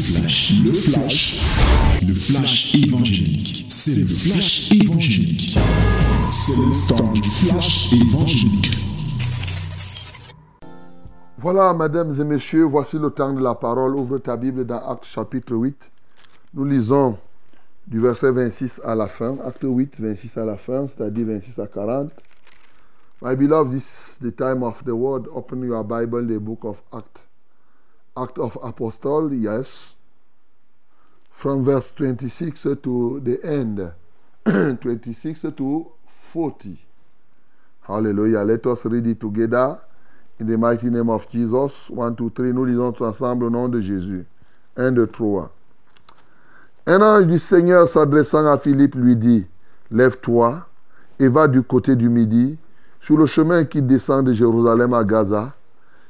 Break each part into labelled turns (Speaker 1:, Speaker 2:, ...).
Speaker 1: flash, le flash, le flash évangélique. C'est le flash évangélique. C'est le temps du flash évangélique.
Speaker 2: Voilà, mesdames et messieurs, voici le temps de la parole. Ouvre ta Bible dans Acte chapitre 8. Nous lisons du verset 26 à la fin. Acte 8, 26 à la fin, c'est-à-dire 26 à 40. My beloved, this is the time of the word. Open your Bible, the book of Acts. Act of Apostle, yes. From verse 26 to the end. 26 to 40. Hallelujah. Let us read it together. In the mighty name of Jesus. 1, 2, 3. Nous lisons tous ensemble au nom de Jésus. 1, 2, 3. Un ange du Seigneur s'adressant à Philippe lui dit, Lève-toi et va du côté du midi sur le chemin qui descend de Jérusalem à Gaza,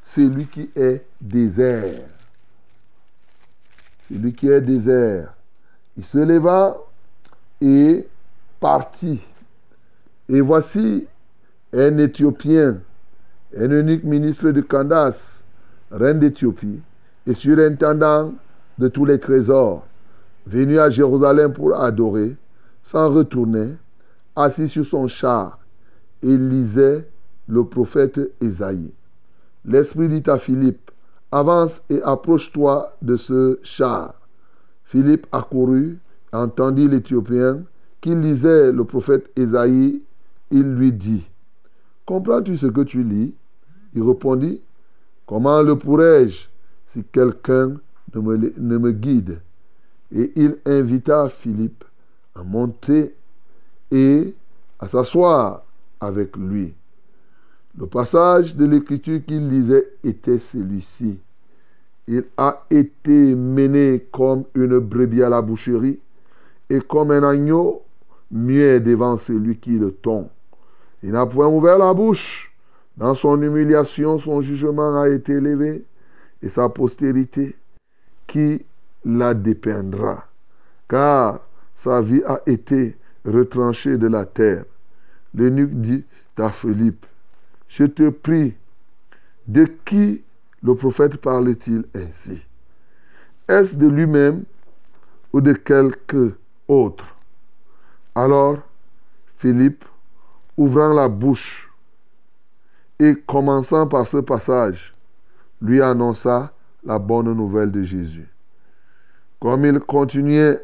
Speaker 2: c'est lui qui est désert. C'est lui qui est désert. Il se leva et partit. Et voici un Éthiopien, un unique ministre de Candace, reine d'Éthiopie, et surintendant de tous les trésors, venu à Jérusalem pour adorer, s'en retourner, assis sur son char, et lisait le prophète Ésaïe. L'Esprit dit à Philippe, avance et approche-toi de ce char. Philippe accourut, entendit l'Éthiopien qui lisait le prophète Ésaïe. Il lui dit, Comprends-tu ce que tu lis? Il répondit, Comment le pourrais-je si quelqu'un ne me, ne me guide? Et il invita Philippe à monter et à s'asseoir avec lui. Le passage de l'écriture qu'il lisait était celui-ci. Il a été mené comme une brebis à la boucherie et comme un agneau muet devant celui qui le tombe. Il n'a point ouvert la bouche. Dans son humiliation, son jugement a été élevé et sa postérité qui la dépeindra. Car sa vie a été retranchée de la terre. L'eunuque dit à Philippe, je te prie, de qui le prophète parle-t-il ainsi? Est-ce de lui-même ou de quelque autre? Alors, Philippe, ouvrant la bouche et commençant par ce passage, lui annonça la bonne nouvelle de Jésus. Comme ils continuaient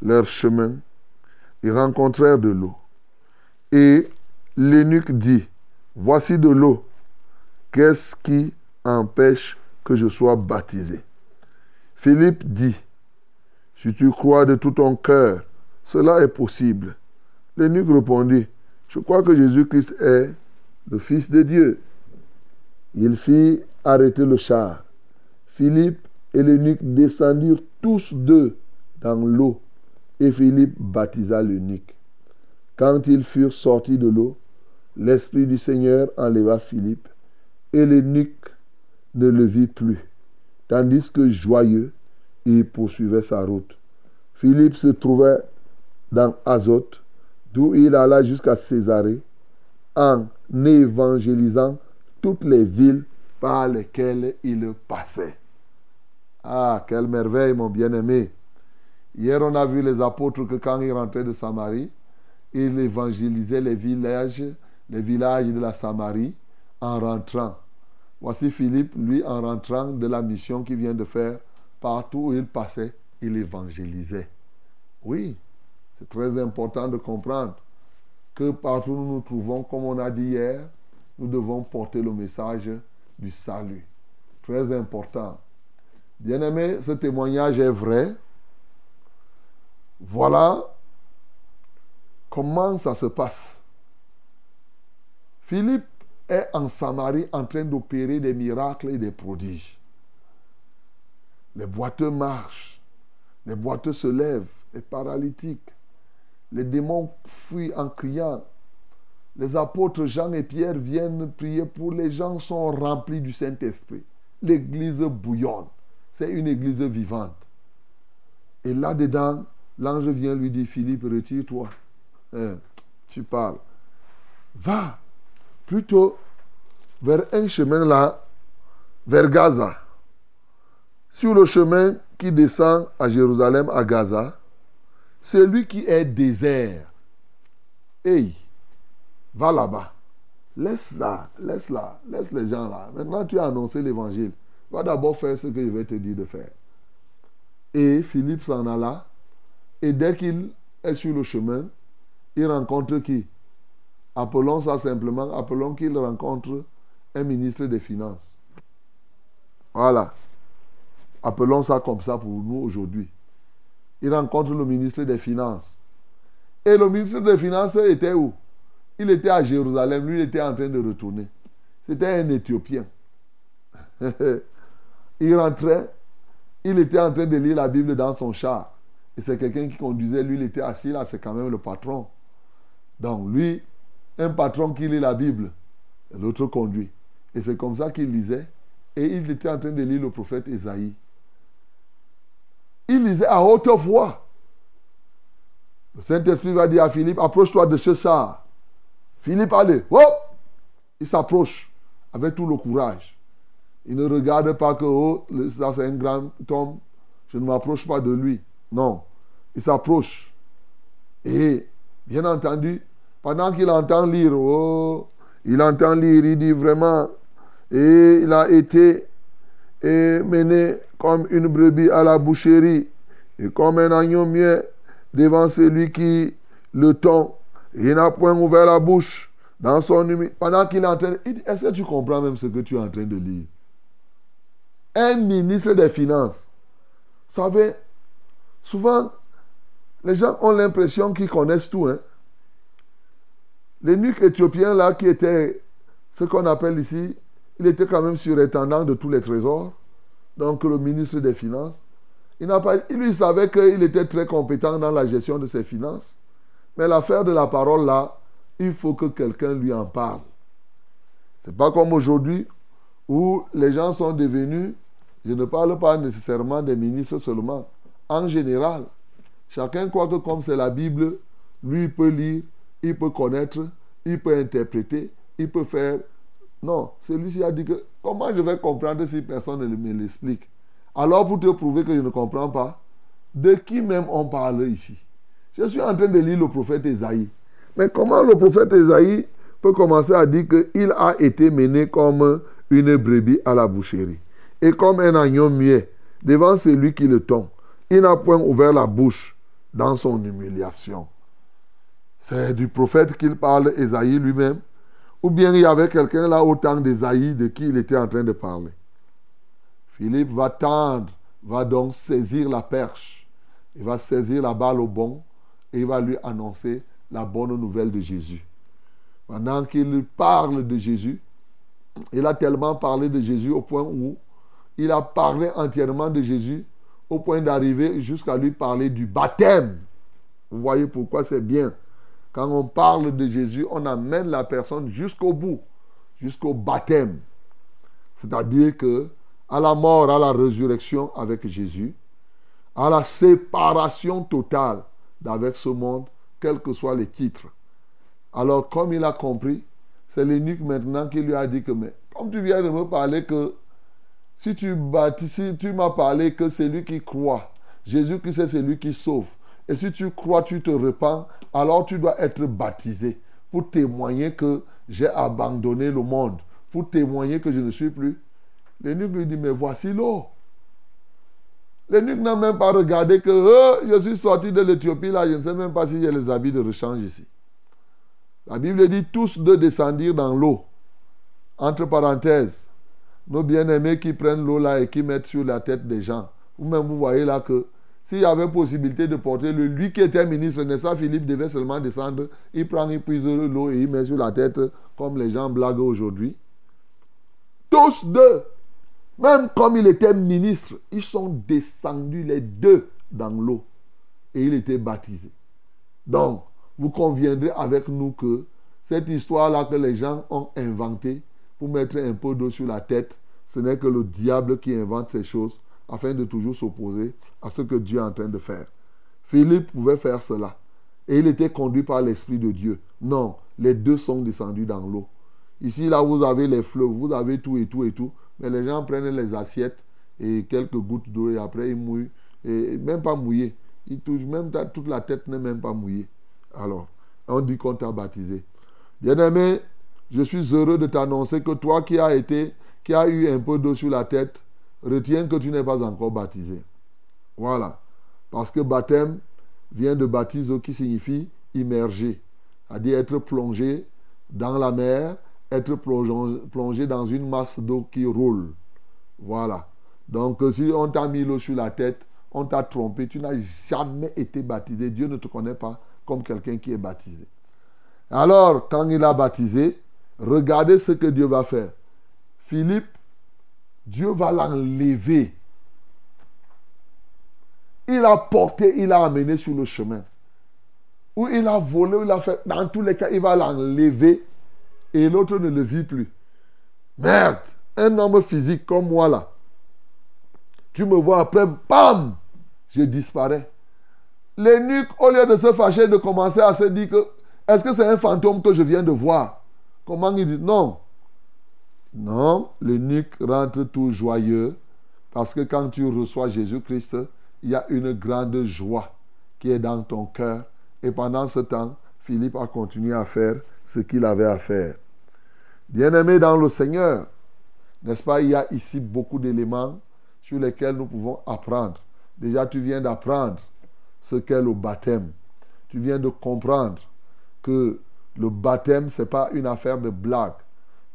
Speaker 2: leur chemin, ils rencontrèrent de l'eau. Et l'eunuque dit, voici de l'eau. Qu'est-ce qui empêche que je sois baptisé? Philippe dit, si tu crois de tout ton cœur, cela est possible. L'eunuque répondit, je crois que Jésus-Christ est le Fils de Dieu. Il fit arrêter le char. Philippe et l'eunuque descendirent tous deux dans l'eau et Philippe baptisa l'eunuque. Quand ils furent sortis de l'eau, l'Esprit du Seigneur enleva Philippe, et l'eunuque ne le vit plus, tandis que joyeux, il poursuivait sa route. Philippe se trouvait dans Azote, d'où il alla jusqu'à Césarée, en évangélisant toutes les villes par lesquelles il passait. Ah, quelle merveille, mon bien-aimé. Hier, on a vu les apôtres que quand ils rentraient de Samarie, il évangélisait les villages, les villages de la Samarie en rentrant. Voici Philippe, lui, en rentrant de la mission qu'il vient de faire, partout où il passait, il évangélisait. Oui, c'est très important de comprendre que partout où nous nous trouvons, comme on a dit hier, nous devons porter le message du salut. Très important. Bien-aimé, ce témoignage est vrai. Voilà Comment ça se passe Philippe est en Samarie en train d'opérer des miracles et des prodiges. Les boiteux marchent, les boiteux se lèvent, les paralytiques. Les démons fuient en criant. Les apôtres Jean et Pierre viennent prier pour les gens sont remplis du Saint-Esprit. L'église bouillonne. C'est une église vivante. Et là-dedans, l'ange vient lui dire, Philippe, retire-toi. Hein, tu parles. Va plutôt vers un chemin là, vers Gaza. Sur le chemin, qui descend à Jérusalem, à Gaza, celui qui est désert. Hey, va là-bas. Laisse-la, laisse-la, laisse les gens là. Maintenant, tu as annoncé l'évangile. Va d'abord faire ce que je vais te dire de faire. Et Philippe s'en alla. Et dès qu'il est sur le chemin, il rencontre qui? Appelons ça simplement, appelons qu'il rencontre un ministre des Finances. Voilà. Appelons ça comme ça pour nous aujourd'hui. Il rencontre le ministre des Finances. Et le ministre des Finances était où? Il était à Jérusalem, lui il était en train de retourner. C'était un Éthiopien. il rentrait, il était en train de lire la Bible dans son char. Et c'est quelqu'un qui conduisait, lui il était assis là, c'est quand même le patron. Donc lui, un patron qui lit la Bible, l'autre conduit. Et c'est comme ça qu'il lisait. Et il était en train de lire le prophète Esaïe. Il lisait à haute voix. Le Saint-Esprit va dire à Philippe, approche-toi de ce char. Philippe, allez, hop Il s'approche avec tout le courage. Il ne regarde pas que, oh, ça c'est un grand homme, je ne m'approche pas de lui. Non, il s'approche. Et, bien entendu, pendant qu'il entend lire, oh, il entend lire, il dit vraiment, et il a été mené comme une brebis à la boucherie, et comme un agneau muet devant celui qui le tond. Il n'a point ouvert la bouche dans son humide. Pendant qu'il est en train dit, est-ce que tu comprends même ce que tu es en train de lire? Un ministre des Finances. Vous savez, souvent, les gens ont l'impression qu'ils connaissent tout. Hein? L'énuque éthiopien là, qui était ce qu'on appelle ici, il était quand même surintendant de tous les trésors, donc le ministre des Finances. Il lui savait qu'il était très compétent dans la gestion de ses finances. Mais l'affaire de la parole là, il faut que quelqu'un lui en parle. C'est pas comme aujourd'hui où les gens sont devenus, je ne parle pas nécessairement des ministres seulement, en général, chacun croit que comme c'est la Bible, lui peut lire, il peut connaître, il peut interpréter, il peut faire. Non, celui-ci a dit que comment je vais comprendre si personne ne me l'explique? Alors pour te prouver que je ne comprends pas, de qui même on parle ici? Je suis en train de lire le prophète Esaïe. Mais comment le prophète Esaïe peut commencer à dire qu'il a été mené comme une brebis à la boucherie et comme un agneau muet devant celui qui le tombe? Il n'a point ouvert la bouche dans son humiliation. C'est du prophète qu'il parle, Esaïe lui-même. Ou bien il y avait quelqu'un là au temps d'Esaïe de qui il était en train de parler. Philippe va tendre, va donc saisir la perche. Il va saisir la balle au bon et il va lui annoncer la bonne nouvelle de Jésus. Pendant qu'il parle de Jésus, il a tellement parlé de Jésus au point où il a parlé entièrement de Jésus au point d'arriver jusqu'à lui parler du baptême. Vous voyez pourquoi c'est bien quand on parle de Jésus, on amène la personne jusqu'au bout, jusqu'au baptême. C'est-à-dire que à la mort, à la résurrection avec Jésus, à la séparation totale d'avec ce monde, quels que soient les titres. Alors, comme il a compris, c'est l'eunuque maintenant qui lui a dit que, mais comme tu viens de me parler que si tu, si tu m'as parlé que c'est lui qui croit, Jésus-Christ c'est celui qui sauve, et si tu crois, tu te repens, alors tu dois être baptisé pour témoigner que j'ai abandonné le monde, pour témoigner que je ne suis plus. L'énuque lui dit, mais voici l'eau. L'énuque n'a même pas regardé que oh, je suis sorti de l'Éthiopie, là, je ne sais même pas si j'ai les habits de rechange ici. La Bible dit tous deux descendirent dans l'eau. Entre parenthèses, nos bien-aimés qui prennent l'eau là et qui mettent sur la tête des gens. Ou même vous voyez là que s'il y avait possibilité de porter le, lui qui était ministre, pas, Philippe devait seulement descendre, il prend, il puise l'eau et il met sur la tête comme les gens blaguent aujourd'hui. Tous deux, même comme il était ministre, ils sont descendus les deux dans l'eau et il était baptisé. Donc, vous conviendrez avec nous que cette histoire-là que les gens ont inventée pour mettre un peu d'eau sur la tête, ce n'est que le diable qui invente ces choses afin de toujours s'opposer à ce que Dieu est en train de faire. Philippe pouvait faire cela. Et il était conduit par l'Esprit de Dieu. Non, les deux sont descendus dans l'eau. Ici, là, vous avez les fleuves, vous avez tout et tout et tout. Mais les gens prennent les assiettes et quelques gouttes d'eau et après il mouille. Et même pas mouillé. Il touche, même toute la tête n'est même pas mouillée. Alors, on dit qu'on t'a baptisé. Bien-aimé, je suis heureux de t'annoncer que toi qui as été, qui as eu un peu d'eau sur la tête, retiens que tu n'es pas encore baptisé. Voilà. Parce que baptême vient de baptiser qui signifie immerger, c'est-à-dire être plongé dans la mer, être plongé dans une masse d'eau qui roule. Voilà. Donc si on t'a mis l'eau sur la tête, on t'a trompé, tu n'as jamais été baptisé. Dieu ne te connaît pas comme quelqu'un qui est baptisé. Alors, quand il a baptisé, regardez ce que Dieu va faire. Philippe, Dieu va l'enlever. Il a porté, il a amené sur le chemin. Ou il a volé, il a fait. Dans tous les cas, il va l'enlever et l'autre ne le vit plus. Merde, un homme physique comme moi là. Tu me vois après, bam, je disparais. L'énuque, au lieu de se fâcher, de commencer à se dire que est-ce que c'est un fantôme que je viens de voir? Comment il dit? Non. Non, l'énuque rentre tout joyeux parce que quand tu reçois Jésus-Christ, il y a une grande joie qui est dans ton cœur. Et pendant ce temps, Philippe a continué à faire ce qu'il avait à faire. Bien-aimé dans le Seigneur, n'est-ce pas, il y a ici beaucoup d'éléments sur lesquels nous pouvons apprendre. Déjà, tu viens d'apprendre ce qu'est le baptême. Tu viens de comprendre que le baptême, ce n'est pas une affaire de blague.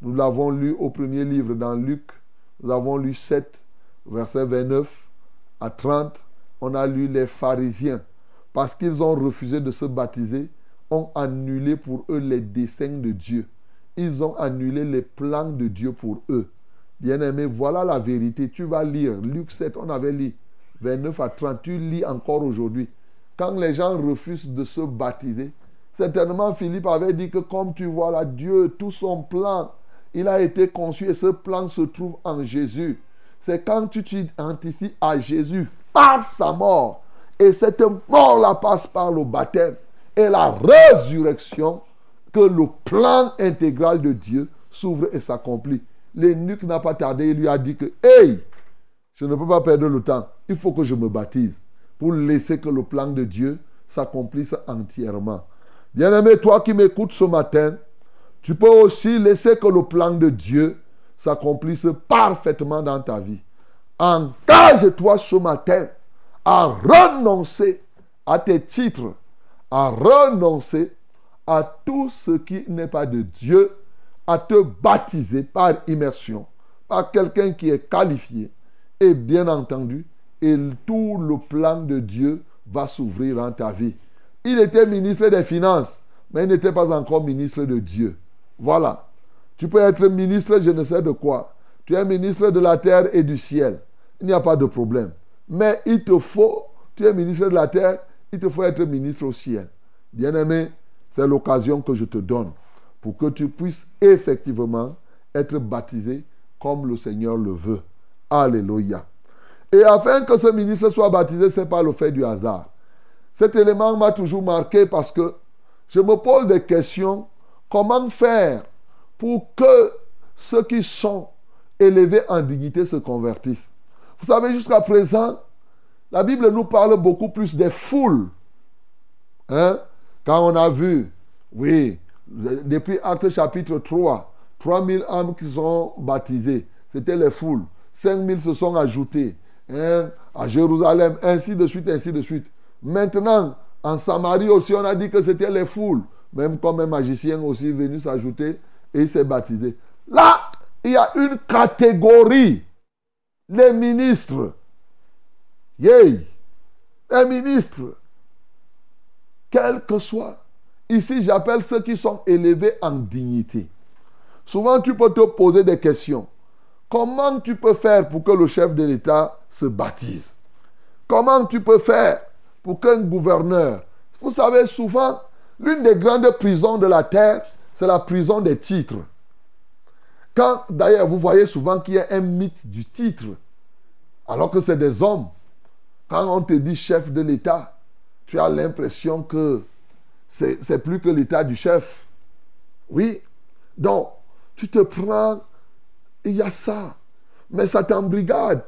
Speaker 2: Nous l'avons lu au premier livre dans Luc. Nous avons lu 7, verset 29 à 30. On a lu les pharisiens. Parce qu'ils ont refusé de se baptiser, ont annulé pour eux les desseins de Dieu. Ils ont annulé les plans de Dieu pour eux. Bien-aimé, voilà la vérité. Tu vas lire. Luc 7, on avait lu 29 à 30. Tu lis encore aujourd'hui. Quand les gens refusent de se baptiser, certainement Philippe avait dit que comme tu vois là, Dieu, tout son plan, il a été conçu et ce plan se trouve en Jésus. C'est quand tu t'identifies à Jésus par sa mort. Et cette mort-là passe par le baptême et la résurrection que le plan intégral de Dieu s'ouvre et s'accomplit. L'énuque n'a pas tardé, il lui a dit que, hey, je ne peux pas perdre le temps, il faut que je me baptise pour laisser que le plan de Dieu s'accomplisse entièrement. Bien-aimé, toi qui m'écoutes ce matin, tu peux aussi laisser que le plan de Dieu s'accomplisse parfaitement dans ta vie. Engage-toi ce matin à renoncer à tes titres, à renoncer à tout ce qui n'est pas de Dieu, à te baptiser par immersion, par quelqu'un qui est qualifié. Et bien entendu, et tout le plan de Dieu va s'ouvrir dans ta vie. Il était ministre des Finances, mais il n'était pas encore ministre de Dieu. Voilà. Tu peux être ministre, je ne sais de quoi. Tu es ministre de la terre et du ciel. Il n'y a pas de problème. Mais il te faut, tu es ministre de la terre, il te faut être ministre au ciel. Bien-aimé, c'est l'occasion que je te donne pour que tu puisses effectivement être baptisé comme le Seigneur le veut. Alléluia. Et afin que ce ministre soit baptisé, ce n'est pas le fait du hasard. Cet élément m'a toujours marqué parce que je me pose des questions. Comment faire pour que ceux qui sont élevés en dignité se convertissent? Vous savez, jusqu'à présent, la Bible nous parle beaucoup plus des foules. Hein? Quand on a vu, oui, depuis Acte chapitre 3, 3000 âmes qui sont baptisées, c'était les foules. 5000 se sont ajoutés hein, à Jérusalem, ainsi de suite, ainsi de suite. Maintenant, en Samarie aussi, on a dit que c'était les foules. Même comme un magicien aussi venu s'ajouter et il s'est baptisé. Là, il y a une catégorie. Les ministres. Yay! Les ministres. Quel que soit. Ici, j'appelle ceux qui sont élevés en dignité. Souvent, tu peux te poser des questions. Comment tu peux faire pour que le chef de l'État se baptise? Comment tu peux faire pour qu'un gouverneur... Vous savez, souvent, l'une des grandes prisons de la terre, c'est la prison des titres. Quand, d'ailleurs, vous voyez souvent qu'il y a un mythe du titre, alors que c'est des hommes. Quand on te dit chef de l'État, tu as l'impression que c'est plus que l'état du chef. Oui. Donc, tu te prends, il y a ça. Mais ça t'embrigade.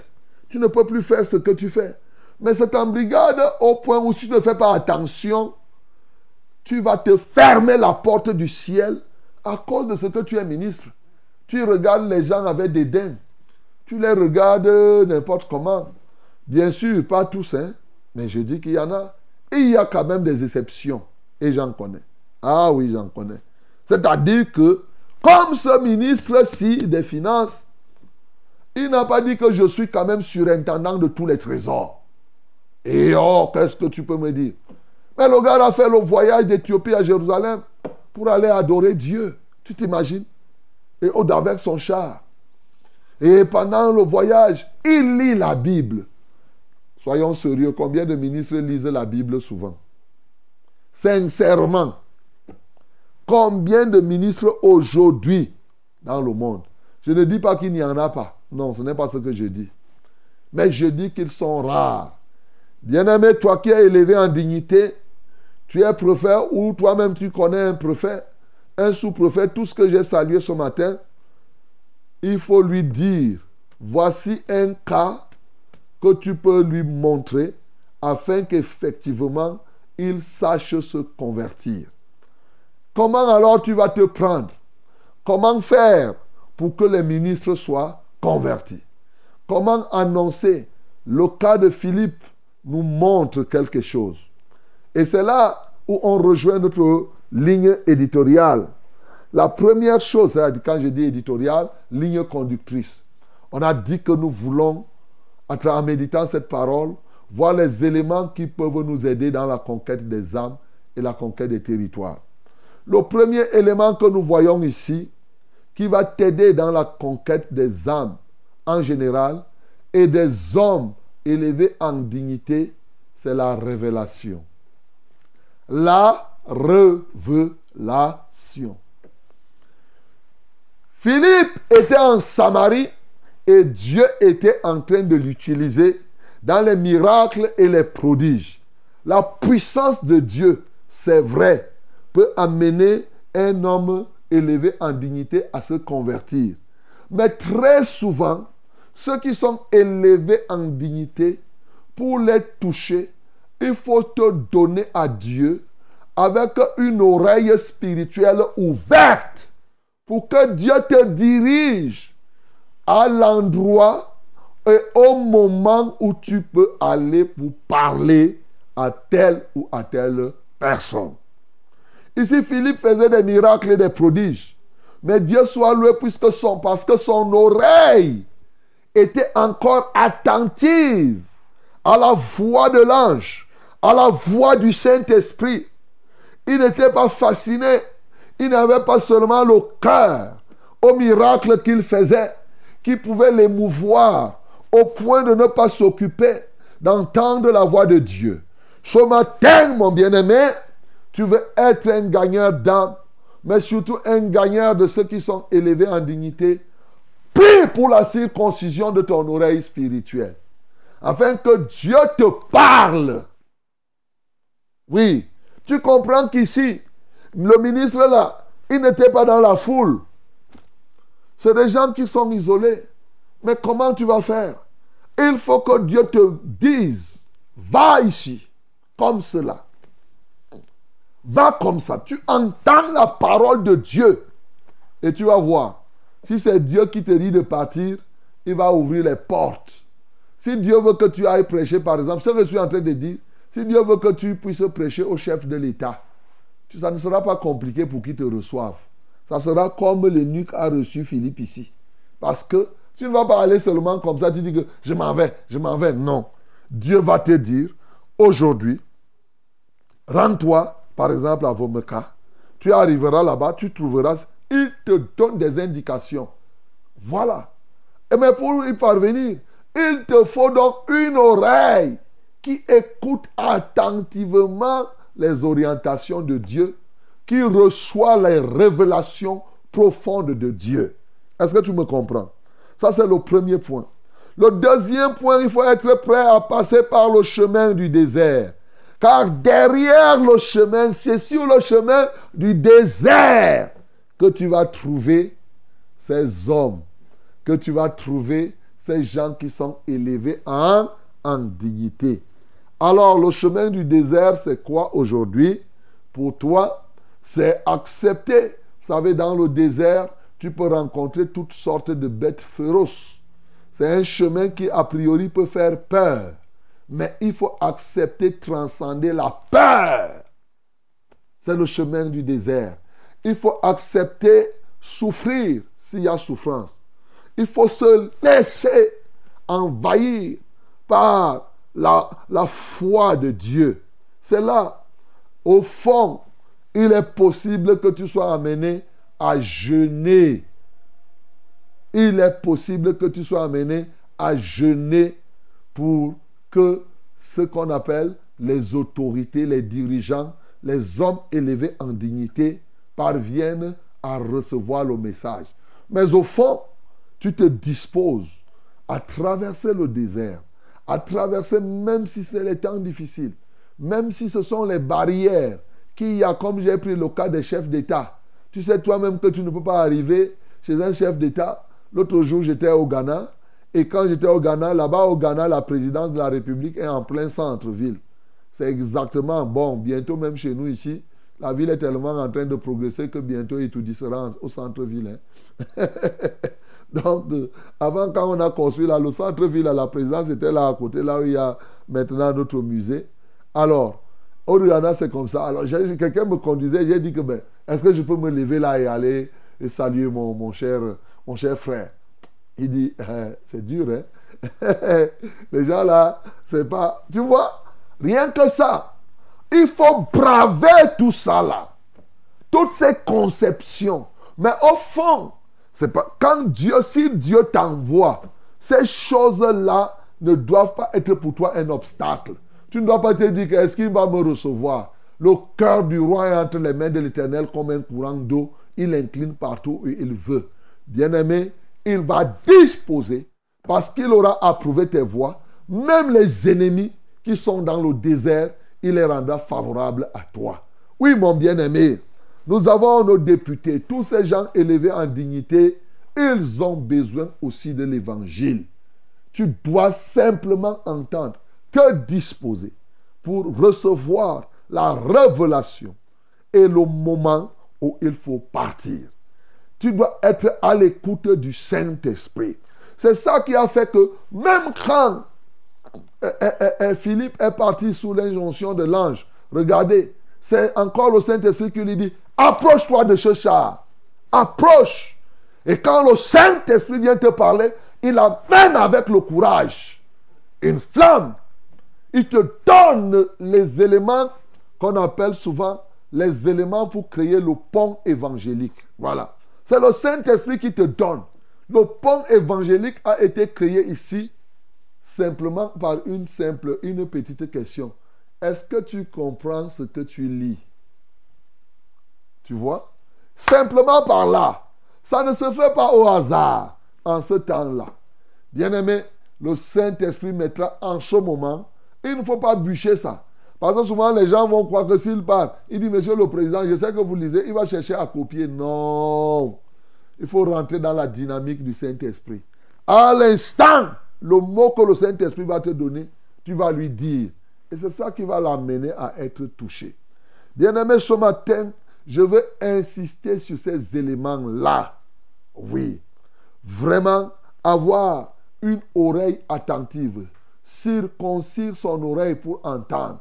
Speaker 2: Tu ne peux plus faire ce que tu fais. Mais c'est en brigade au point où si tu ne fais pas attention, tu vas te fermer la porte du ciel à cause de ce que tu es ministre. Tu regardes les gens avec dédain. Tu les regardes n'importe comment. Bien sûr, pas tous, hein, mais je dis qu'il y en a. Et il y a quand même des exceptions. Et j'en connais. Ah oui, j'en connais. C'est-à-dire que, comme ce ministre-ci des Finances, il n'a pas dit que je suis quand même surintendant de tous les trésors. Et oh, qu'est-ce que tu peux me dire? Mais le gars a fait le voyage d'Éthiopie à Jérusalem pour aller adorer Dieu. Tu t'imagines? Et avec son char. Et pendant le voyage, il lit la Bible. Soyons sérieux, combien de ministres lisent la Bible souvent? Sincèrement, combien de ministres aujourd'hui dans le monde? Je ne dis pas qu'il n'y en a pas. Non, ce n'est pas ce que je dis. Mais je dis qu'ils sont rares. Bien-aimé, toi qui es élevé en dignité, tu es prophète ou toi-même tu connais un prophète, un sous-prophète, tout ce que j'ai salué ce matin, il faut lui dire, voici un cas que tu peux lui montrer afin qu'effectivement il sache se convertir. Comment alors tu vas te prendre? Comment faire pour que les ministres soient convertis? Comment annoncer? Le cas de Philippe nous montre quelque chose. Et c'est là où on rejoint notre ligne éditoriale. La première chose, quand je dis éditoriale, ligne conductrice. On a dit que nous voulons, en méditant cette parole, voir les éléments qui peuvent nous aider dans la conquête des âmes et la conquête des territoires. Le premier élément que nous voyons ici, qui va t'aider dans la conquête des âmes en général et des hommes élevés en dignité, c'est la révélation. La révélation. Philippe était en Samarie et Dieu était en train de l'utiliser dans les miracles et les prodiges. La puissance de Dieu, c'est vrai, peut amener un homme élevé en dignité à se convertir. Mais très souvent, ceux qui sont élevés en dignité, pour les toucher, il faut te donner à Dieu avec une oreille spirituelle ouverte pour que Dieu te dirige à l'endroit et au moment où tu peux aller pour parler à telle ou à telle personne. Ici, Philippe faisait des miracles et des prodiges. Mais Dieu soit loué puisque son, parce que son oreille était encore attentive à la voix de l'ange, à la voix du Saint-Esprit. Il n'était pas fasciné. Il n'avait pas seulement le cœur au miracle qu'il faisait, qui pouvait l'émouvoir au point de ne pas s'occuper d'entendre la voix de Dieu. Ce matin, mon bien-aimé, tu veux être un gagneur d'âme, mais surtout un gagneur de ceux qui sont élevés en dignité. Prie pour la circoncision de ton oreille spirituelle, afin que Dieu te parle. Oui, tu comprends qu'ici, le ministre là, il n'était pas dans la foule. C'est des gens qui sont isolés. Mais comment tu vas faire? Il faut que Dieu te dise, va ici, comme cela. Va comme ça. Tu entends la parole de Dieu. Et tu vas voir. Si c'est Dieu qui te dit de partir, il va ouvrir les portes. Si Dieu veut que tu ailles prêcher, par exemple, ce que je suis en train de dire, si Dieu veut que tu puisses prêcher au chef de l'État, ça ne sera pas compliqué pour qu'il te reçoive. Ça sera comme l'eunuque a reçu Philippe ici. Parce que tu ne vas pas aller seulement comme ça, tu dis que je m'en vais, je m'en vais. Non. Dieu va te dire, aujourd'hui, rends-toi par exemple à Vomeka, tu arriveras là-bas, tu trouveras, il te donne des indications. Voilà. Et mais pour y parvenir, il te faut donc une oreille qui écoute attentivement les orientations de Dieu, qui reçoit les révélations profondes de Dieu. Est-ce que tu me comprends? Ça, c'est le premier point. Le deuxième point, il faut être prêt à passer par le chemin du désert. Car derrière le chemin, c'est sur le chemin du désert que tu vas trouver ces hommes, que tu vas trouver ces gens qui sont élevés en, en dignité. Alors, le chemin du désert, c'est quoi aujourd'hui? Pour toi, c'est accepter. Vous savez, dans le désert, tu peux rencontrer toutes sortes de bêtes féroces. C'est un chemin qui, a priori, peut faire peur. Mais il faut accepter, transcender la peur. C'est le chemin du désert. Il faut accepter souffrir s'il y a souffrance. Il faut se laisser envahir par la, foi de Dieu. C'est là, au fond, il est possible que tu sois amené à jeûner. Il est possible que tu sois amené à jeûner pour que ce qu'on appelle les autorités, les dirigeants, les hommes élevés en dignité parviennent à recevoir le message. Mais au fond, tu te disposes à traverser le désert, à traverser même si c'est les temps difficiles, même si ce sont les barrières qu'il y a, comme j'ai pris le cas des chefs d'État. Tu sais toi-même que tu ne peux pas arriver chez un chef d'État. L'autre jour, j'étais au Ghana. Et quand j'étais au Ghana, là-bas au Ghana, la présidence de la République est en plein centre-ville. C'est exactement bon. Bientôt, même chez nous ici, la ville est tellement en train de progresser que bientôt il tout sera au centre-ville. Hein. Donc, euh, avant, quand on a construit là, le centre-ville la présidence était là à côté, là où il y a maintenant notre musée. Alors, au Ghana, c'est comme ça. Alors, quelqu'un me conduisait, j'ai dit que, ben, est-ce que je peux me lever là et aller et saluer mon, cher, mon cher frère? Il dit, eh, c'est dur, hein Les gens là, c'est pas. Tu vois, rien que ça. Il faut braver tout ça là. Toutes ces conceptions. Mais au fond, Quand Dieu, si Dieu t'envoie, ces choses-là ne doivent pas être pour toi un obstacle. Tu ne dois pas te dire est-ce qu'il va me recevoir? Le cœur du roi est entre les mains de l'Éternel comme un courant d'eau. Il incline partout où il veut. Bien-aimé, il va disposer parce qu'il aura approuvé tes voies. Même les ennemis qui sont dans le désert, il les rendra favorables à toi. Oui, mon bien-aimé, nous avons nos députés, tous ces gens élevés en dignité, ils ont besoin aussi de l'évangile. Tu dois simplement entendre, te disposer pour recevoir la révélation et le moment où il faut partir. Tu dois être à l'écoute du Saint-Esprit. C'est ça qui a fait que même quand euh, euh, euh, Philippe est parti sous l'injonction de l'ange, regardez, c'est encore le Saint-Esprit qui lui dit, approche-toi de ce char. Approche. Et quand le Saint-Esprit vient te parler, il amène avec le courage une flamme. Il te donne les éléments qu'on appelle souvent les éléments pour créer le pont évangélique. Voilà. C'est le Saint-Esprit qui te donne. Le pont évangélique a été créé ici simplement par une simple, une petite question. Est-ce que tu comprends ce que tu lis? Tu vois? Simplement par là. Ça ne se fait pas au hasard en ce temps-là. Bien-aimé, le Saint-Esprit mettra en ce moment. Il ne faut pas bûcher ça. Parce que souvent, les gens vont croire que s'il parle, il dit, Monsieur le Président, je sais que vous lisez, il va chercher à copier. Non. Il faut rentrer dans la dynamique du Saint-Esprit. À l'instant, le mot que le Saint-Esprit va te donner, tu vas lui dire. Et c'est ça qui va l'amener à être touché. Bien-aimé, ce matin, je veux insister sur ces éléments-là. Oui. Vraiment, avoir une oreille attentive, circoncire son oreille pour entendre,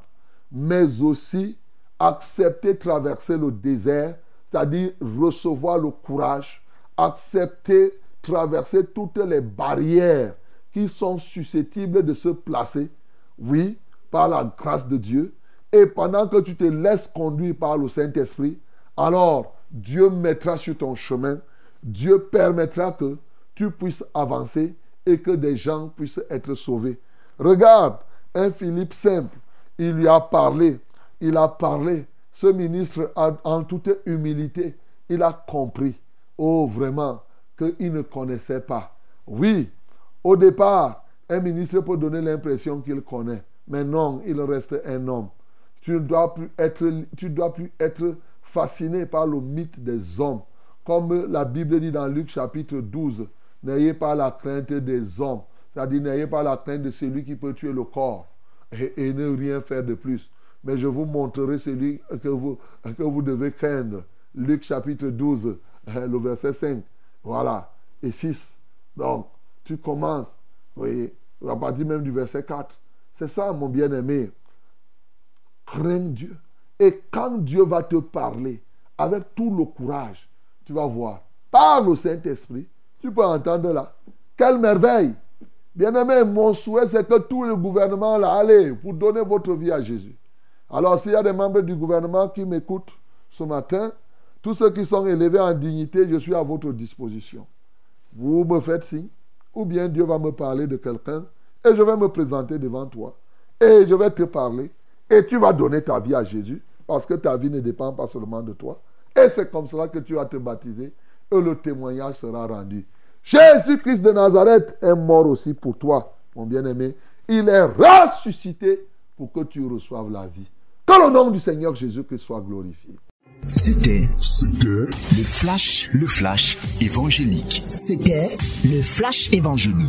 Speaker 2: mais aussi accepter traverser le désert, c'est-à-dire recevoir le courage, accepter traverser toutes les barrières qui sont susceptibles de se placer, oui, par la grâce de Dieu. Et pendant que tu te laisses conduire par le Saint-Esprit, alors Dieu mettra sur ton chemin, Dieu permettra que tu puisses avancer et que des gens puissent être sauvés. Regarde, un Philippe simple, il lui a parlé, il a parlé. Ce ministre, en toute humilité, il a compris, oh vraiment, qu'il ne connaissait pas. Oui, au départ, un ministre peut donner l'impression qu'il connaît, mais non, il reste un homme. Tu ne dois plus être, tu dois plus être fasciné par le mythe des hommes. Comme la Bible dit dans Luc chapitre 12, n'ayez pas la crainte des hommes. C'est-à-dire, n'ayez pas la crainte de celui qui peut tuer le corps et, ne rien faire de plus. Mais je vous montrerai celui que vous, que vous devez craindre. Luc chapitre 12, le verset 5. Voilà. Et 6. Donc, tu commences, vous voyez, à partir même du verset 4. C'est ça, mon bien-aimé. Crains Dieu. Et quand Dieu va te parler, avec tout le courage, tu vas voir. Parle au Saint-Esprit. Tu peux entendre là. Quelle merveille. Bien-aimé, mon souhait, c'est que tout le gouvernement, là, allez, vous donnez votre vie à Jésus. Alors, s'il y a des membres du gouvernement qui m'écoutent ce matin, tous ceux qui sont élevés en dignité, je suis à votre disposition. Vous me faites signe, ou bien Dieu va me parler de quelqu'un, et je vais me présenter devant toi, et je vais te parler, et tu vas donner ta vie à Jésus, parce que ta vie ne dépend pas seulement de toi. Et c'est comme cela que tu vas te baptiser, et le témoignage sera rendu. Jésus-Christ de Nazareth est mort aussi pour toi, mon bien-aimé. Il est ressuscité pour que tu reçoives la vie. Que le nom du Seigneur Jésus-Christ soit glorifié.
Speaker 3: C'était
Speaker 1: C'était
Speaker 3: le flash, le flash évangélique.
Speaker 4: C'était le flash évangélique.